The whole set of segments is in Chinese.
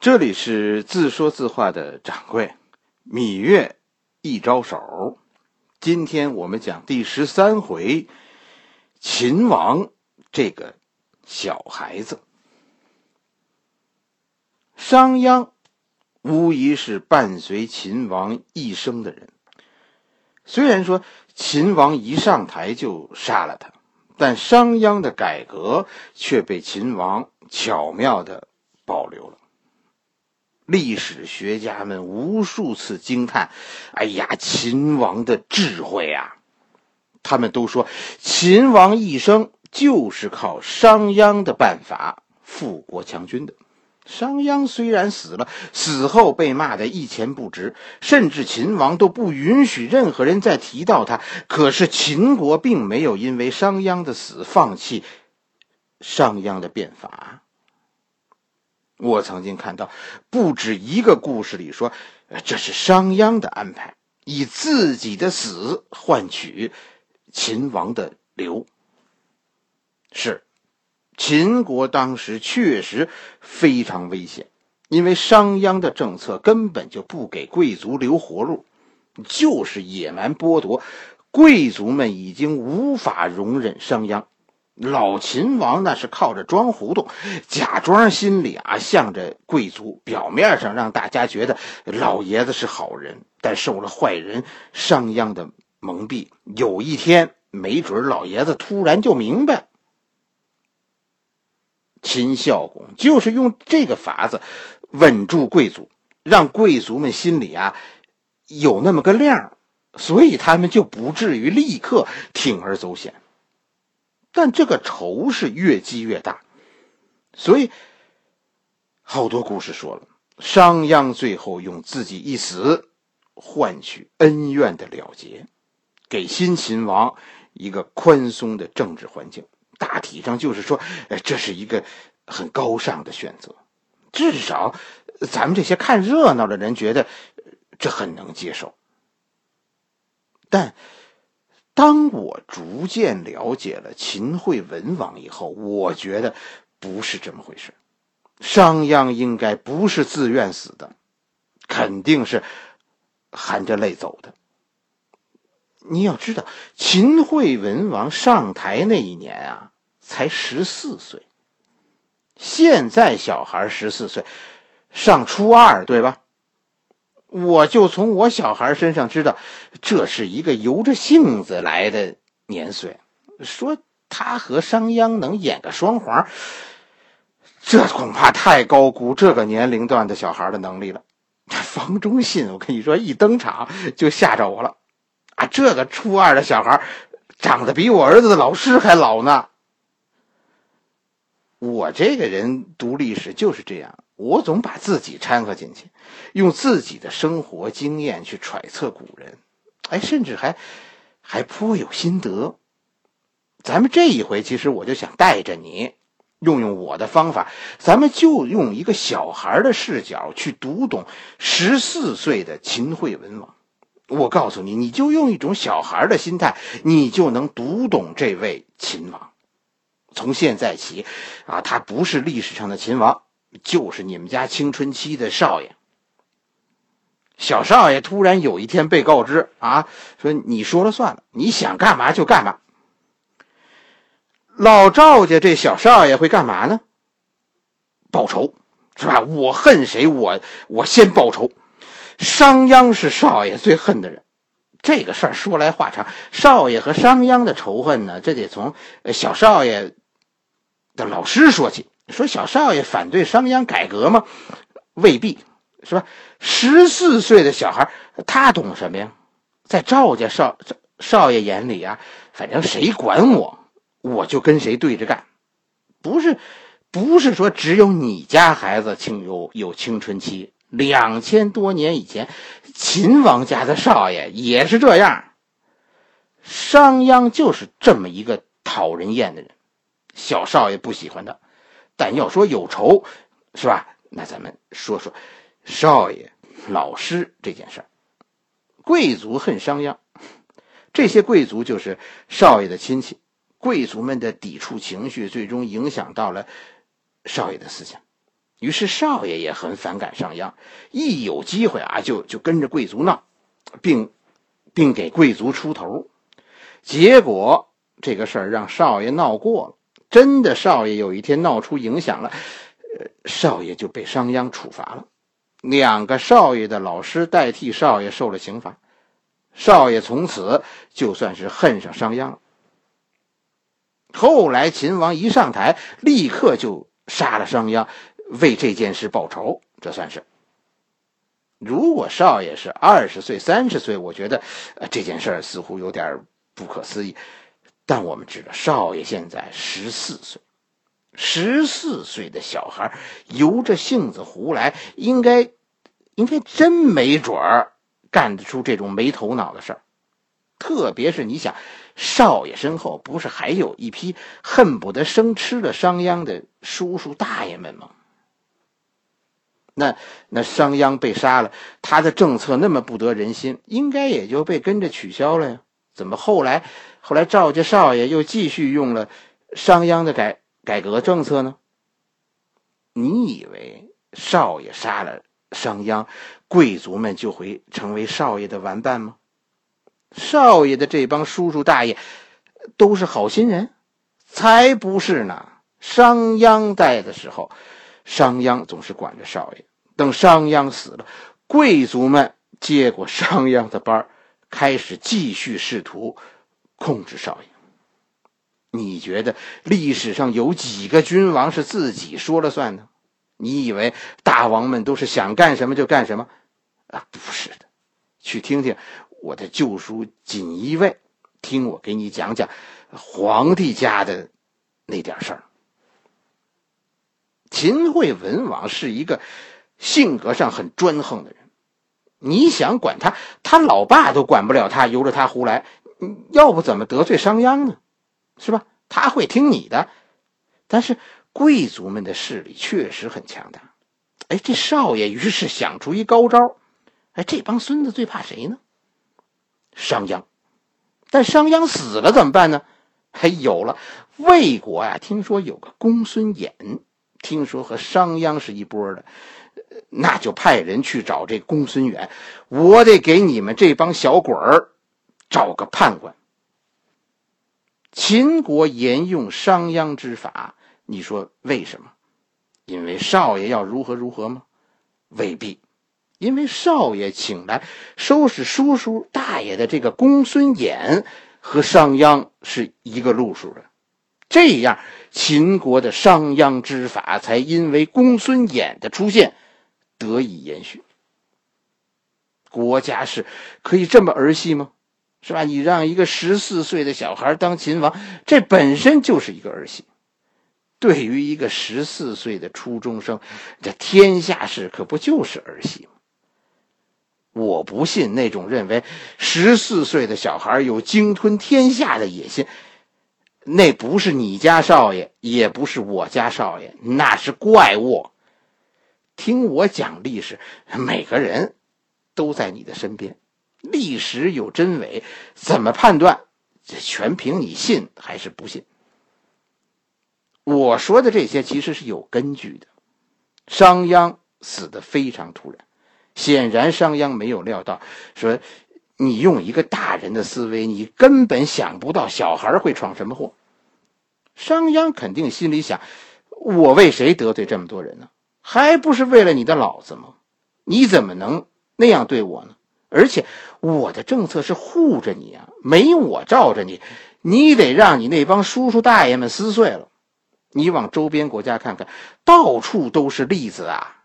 这里是自说自话的掌柜，芈月一招手。今天我们讲第十三回，秦王这个小孩子。商鞅无疑是伴随秦王一生的人。虽然说秦王一上台就杀了他，但商鞅的改革却被秦王巧妙的保留了。历史学家们无数次惊叹：“哎呀，秦王的智慧啊！”他们都说，秦王一生就是靠商鞅的办法富国强军的。商鞅虽然死了，死后被骂得一钱不值，甚至秦王都不允许任何人再提到他。可是秦国并没有因为商鞅的死放弃商鞅的变法。我曾经看到不止一个故事里说，这是商鞅的安排，以自己的死换取秦王的留。是，秦国当时确实非常危险，因为商鞅的政策根本就不给贵族留活路，就是野蛮剥夺，贵族们已经无法容忍商鞅。老秦王那是靠着装糊涂，假装心里啊向着贵族，表面上让大家觉得老爷子是好人，但受了坏人商鞅的蒙蔽。有一天，没准老爷子突然就明白，秦孝公就是用这个法子稳住贵族，让贵族们心里啊有那么个亮，所以他们就不至于立刻铤而走险。但这个仇是越积越大，所以好多故事说了，商鞅最后用自己一死换取恩怨的了结，给新秦王一个宽松的政治环境。大体上就是说，这是一个很高尚的选择，至少咱们这些看热闹的人觉得这很能接受。但。当我逐渐了解了秦惠文王以后，我觉得不是这么回事。商鞅应该不是自愿死的，肯定是含着泪走的。你要知道，秦惠文王上台那一年啊，才十四岁。现在小孩十四岁，上初二，对吧？我就从我小孩身上知道，这是一个由着性子来的年岁。说他和商鞅能演个双簧，这恐怕太高估这个年龄段的小孩的能力了。方中信，我跟你说，一登场就吓着我了。啊，这个初二的小孩，长得比我儿子的老师还老呢。我这个人读历史就是这样。我总把自己掺和进去，用自己的生活经验去揣测古人，哎，甚至还还颇有心得。咱们这一回，其实我就想带着你，用用我的方法，咱们就用一个小孩的视角去读懂十四岁的秦惠文王。我告诉你，你就用一种小孩的心态，你就能读懂这位秦王。从现在起，啊，他不是历史上的秦王。就是你们家青春期的少爷，小少爷突然有一天被告知啊，说你说了算了，你想干嘛就干嘛。老赵家这小少爷会干嘛呢？报仇，是吧？我恨谁，我我先报仇。商鞅是少爷最恨的人，这个事儿说来话长。少爷和商鞅的仇恨呢，这得从小少爷的老师说起。说小少爷反对商鞅改革吗？未必，是吧？十四岁的小孩，他懂什么呀？在赵家少少爷眼里啊，反正谁管我，我就跟谁对着干。不是，不是说只有你家孩子青有有青春期。两千多年以前，秦王家的少爷也是这样。商鞅就是这么一个讨人厌的人，小少爷不喜欢他。但要说有仇，是吧？那咱们说说少爷、老师这件事儿。贵族恨商鞅，这些贵族就是少爷的亲戚。贵族们的抵触情绪，最终影响到了少爷的思想。于是少爷也很反感商鞅，一有机会啊，就就跟着贵族闹，并并给贵族出头。结果这个事儿让少爷闹过了，真的少爷有一天闹出影响了，呃，少爷就被商鞅处罚了。两个少爷的老师代替少爷受了刑罚，少爷从此就算是恨上商鞅了。后来秦王一上台，立刻就杀了商鞅。为这件事报仇，这算是。如果少爷是二十岁、三十岁，我觉得，呃，这件事似乎有点不可思议。但我们知道，少爷现在十四岁，十四岁的小孩由着性子胡来，应该，应该真没准儿干得出这种没头脑的事儿。特别是你想，少爷身后不是还有一批恨不得生吃了商鞅的叔叔大爷们吗？那那商鞅被杀了，他的政策那么不得人心，应该也就被跟着取消了呀？怎么后来后来赵家少爷又继续用了商鞅的改改革政策呢？你以为少爷杀了商鞅，贵族们就会成为少爷的玩伴吗？少爷的这帮叔叔大爷都是好心人，才不是呢！商鞅在的时候，商鞅总是管着少爷。等商鞅死了，贵族们接过商鞅的班儿开始继续试图控制少爷。你觉得历史上有几个君王是自己说了算呢？你以为大王们都是想干什么就干什么？啊，不是的。去听听我的旧书《锦衣卫》，听我给你讲讲皇帝家的那点事儿。秦惠文王是一个。性格上很专横的人，你想管他，他老爸都管不了他，由着他胡来，要不怎么得罪商鞅呢？是吧？他会听你的。但是贵族们的势力确实很强大。哎，这少爷于是想出一高招。哎，这帮孙子最怕谁呢？商鞅。但商鞅死了怎么办呢？还有了魏国呀，听说有个公孙衍，听说和商鞅是一波的。那就派人去找这公孙远，我得给你们这帮小鬼儿找个判官。秦国沿用商鞅之法，你说为什么？因为少爷要如何如何吗？未必，因为少爷请来收拾叔叔大爷的这个公孙衍和商鞅是一个路数的，这样秦国的商鞅之法才因为公孙衍的出现。得以延续，国家是可以这么儿戏吗？是吧？你让一个十四岁的小孩当秦王，这本身就是一个儿戏。对于一个十四岁的初中生，这天下事可不就是儿戏吗？我不信那种认为十四岁的小孩有鲸吞天下的野心，那不是你家少爷，也不是我家少爷，那是怪物。听我讲历史，每个人都在你的身边。历史有真伪，怎么判断？这全凭你信还是不信。我说的这些其实是有根据的。商鞅死的非常突然，显然商鞅没有料到，说你用一个大人的思维，你根本想不到小孩会闯什么祸。商鞅肯定心里想：我为谁得罪这么多人呢？还不是为了你的老子吗？你怎么能那样对我呢？而且我的政策是护着你啊，没我罩着你，你得让你那帮叔叔大爷们撕碎了。你往周边国家看看，到处都是例子啊。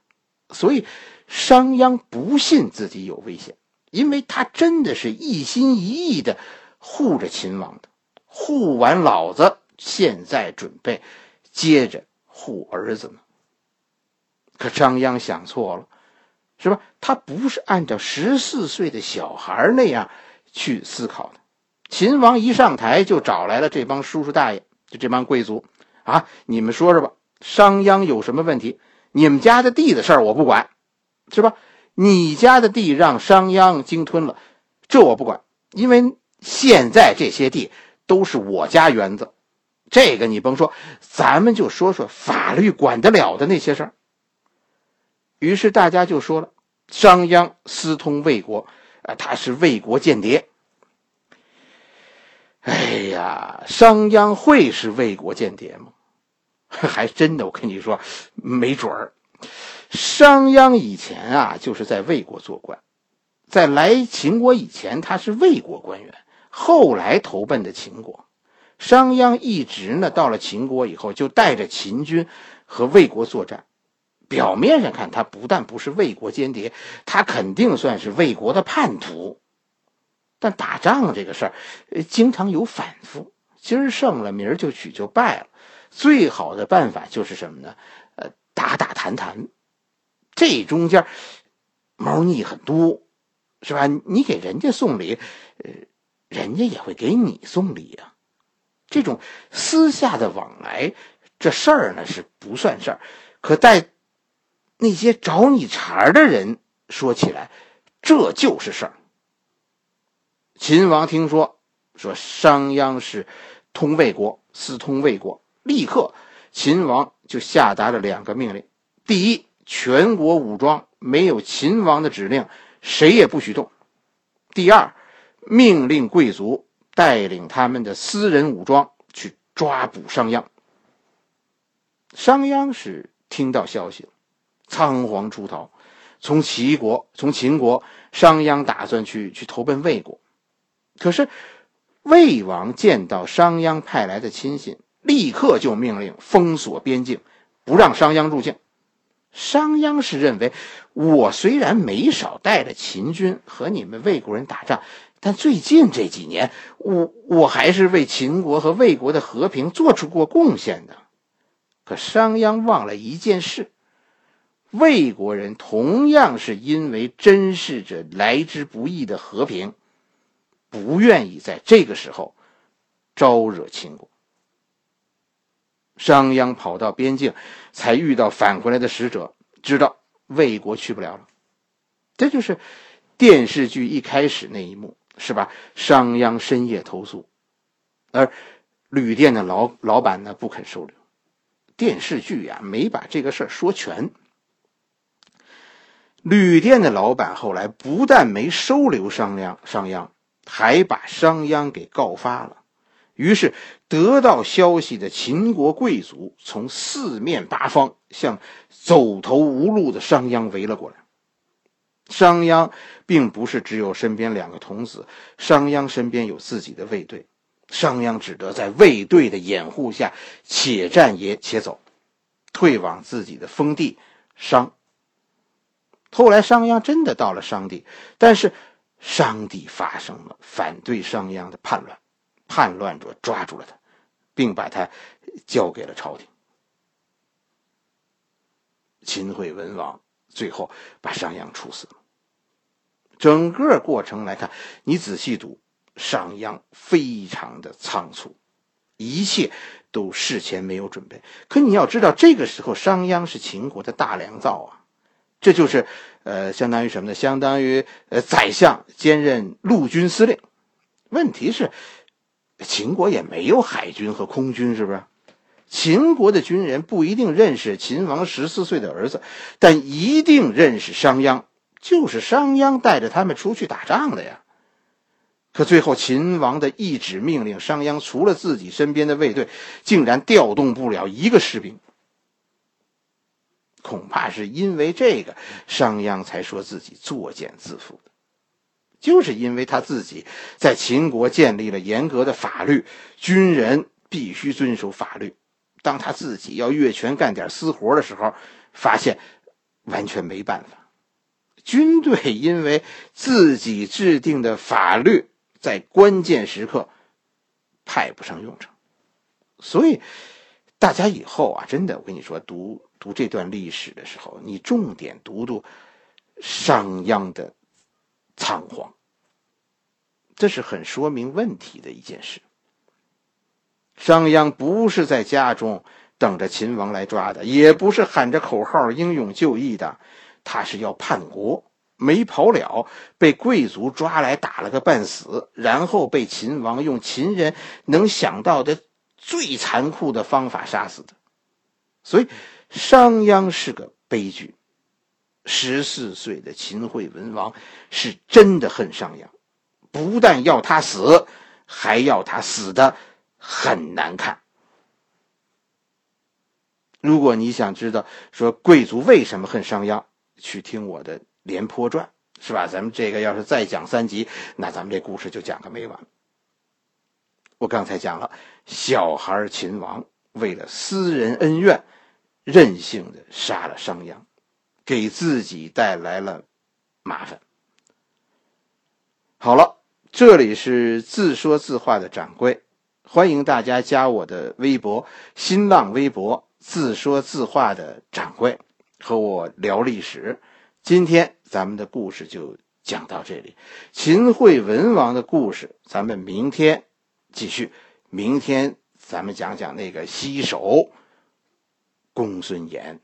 所以商鞅不信自己有危险，因为他真的是一心一意的护着秦王的。护完老子，现在准备接着护儿子呢。可张鞅想错了，是吧？他不是按照十四岁的小孩那样去思考的。秦王一上台就找来了这帮叔叔大爷，就这帮贵族啊！你们说说吧，商鞅有什么问题？你们家的地的事儿我不管，是吧？你家的地让商鞅鲸吞了，这我不管，因为现在这些地都是我家园子。这个你甭说，咱们就说说法律管得了的那些事儿。于是大家就说了：“商鞅私通魏国，啊，他是魏国间谍。”哎呀，商鞅会是魏国间谍吗？还真的，我跟你说，没准儿。商鞅以前啊，就是在魏国做官，在来秦国以前，他是魏国官员，后来投奔的秦国。商鞅一直呢，到了秦国以后，就带着秦军和魏国作战。表面上看，他不但不是魏国间谍，他肯定算是魏国的叛徒。但打仗这个事儿，经常有反复。今儿胜了，明儿就取就败了。最好的办法就是什么呢？呃，打打谈谈。这中间猫腻很多，是吧？你给人家送礼，呃，人家也会给你送礼啊。这种私下的往来，这事儿呢是不算事儿。可在那些找你茬的人说起来，这就是事儿。秦王听说，说商鞅是通魏国，私通魏国，立刻，秦王就下达了两个命令：第一，全国武装，没有秦王的指令，谁也不许动；第二，命令贵族带领他们的私人武装去抓捕商鞅。商鞅是听到消息了，仓皇出逃，从齐国，从秦国，商鞅打算去去投奔魏国。可是，魏王见到商鞅派来的亲信，立刻就命令封锁边境，不让商鞅入境。商鞅是认为，我虽然没少带着秦军和你们魏国人打仗，但最近这几年，我我还是为秦国和魏国的和平做出过贡献的。可商鞅忘了一件事：魏国人同样是因为珍视着来之不易的和平。不愿意在这个时候招惹秦国。商鞅跑到边境，才遇到返回来的使者，知道魏国去不了了。这就是电视剧一开始那一幕，是吧？商鞅深夜投宿，而旅店的老老板呢不肯收留。电视剧呀没把这个事儿说全。旅店的老板后来不但没收留商鞅，商鞅。还把商鞅给告发了，于是得到消息的秦国贵族从四面八方向走投无路的商鞅围了过来。商鞅并不是只有身边两个童子，商鞅身边有自己的卫队，商鞅只得在卫队的掩护下，且战也且走，退往自己的封地商。后来商鞅真的到了商地，但是。商地发生了反对商鞅的叛乱，叛乱者抓住了他，并把他交给了朝廷。秦惠文王最后把商鞅处死了。整个过程来看，你仔细读，商鞅非常的仓促，一切都事前没有准备。可你要知道，这个时候商鞅是秦国的大良造啊。这就是，呃，相当于什么呢？相当于呃，宰相兼任陆军司令。问题是，秦国也没有海军和空军，是不是？秦国的军人不一定认识秦王十四岁的儿子，但一定认识商鞅，就是商鞅带着他们出去打仗的呀。可最后，秦王的一纸命令，商鞅除了自己身边的卫队，竟然调动不了一个士兵。恐怕是因为这个，商鞅才说自己作茧自缚的，就是因为他自己在秦国建立了严格的法律，军人必须遵守法律。当他自己要越权干点私活的时候，发现完全没办法。军队因为自己制定的法律，在关键时刻派不上用场，所以大家以后啊，真的，我跟你说，读。读这段历史的时候，你重点读读商鞅的仓皇，这是很说明问题的一件事。商鞅不是在家中等着秦王来抓的，也不是喊着口号英勇就义的，他是要叛国，没跑了，被贵族抓来打了个半死，然后被秦王用秦人能想到的最残酷的方法杀死的，所以。商鞅是个悲剧，十四岁的秦惠文王是真的恨商鞅，不但要他死，还要他死的很难看。如果你想知道说贵族为什么恨商鞅，去听我的《廉颇传》，是吧？咱们这个要是再讲三集，那咱们这故事就讲个没完。我刚才讲了，小孩秦王为了私人恩怨，任性的杀了商鞅。给自己带来了麻烦。好了，这里是自说自话的掌柜，欢迎大家加我的微博、新浪微博“自说自话的掌柜”，和我聊历史。今天咱们的故事就讲到这里，秦惠文王的故事，咱们明天继续。明天咱们讲讲那个西首公孙衍。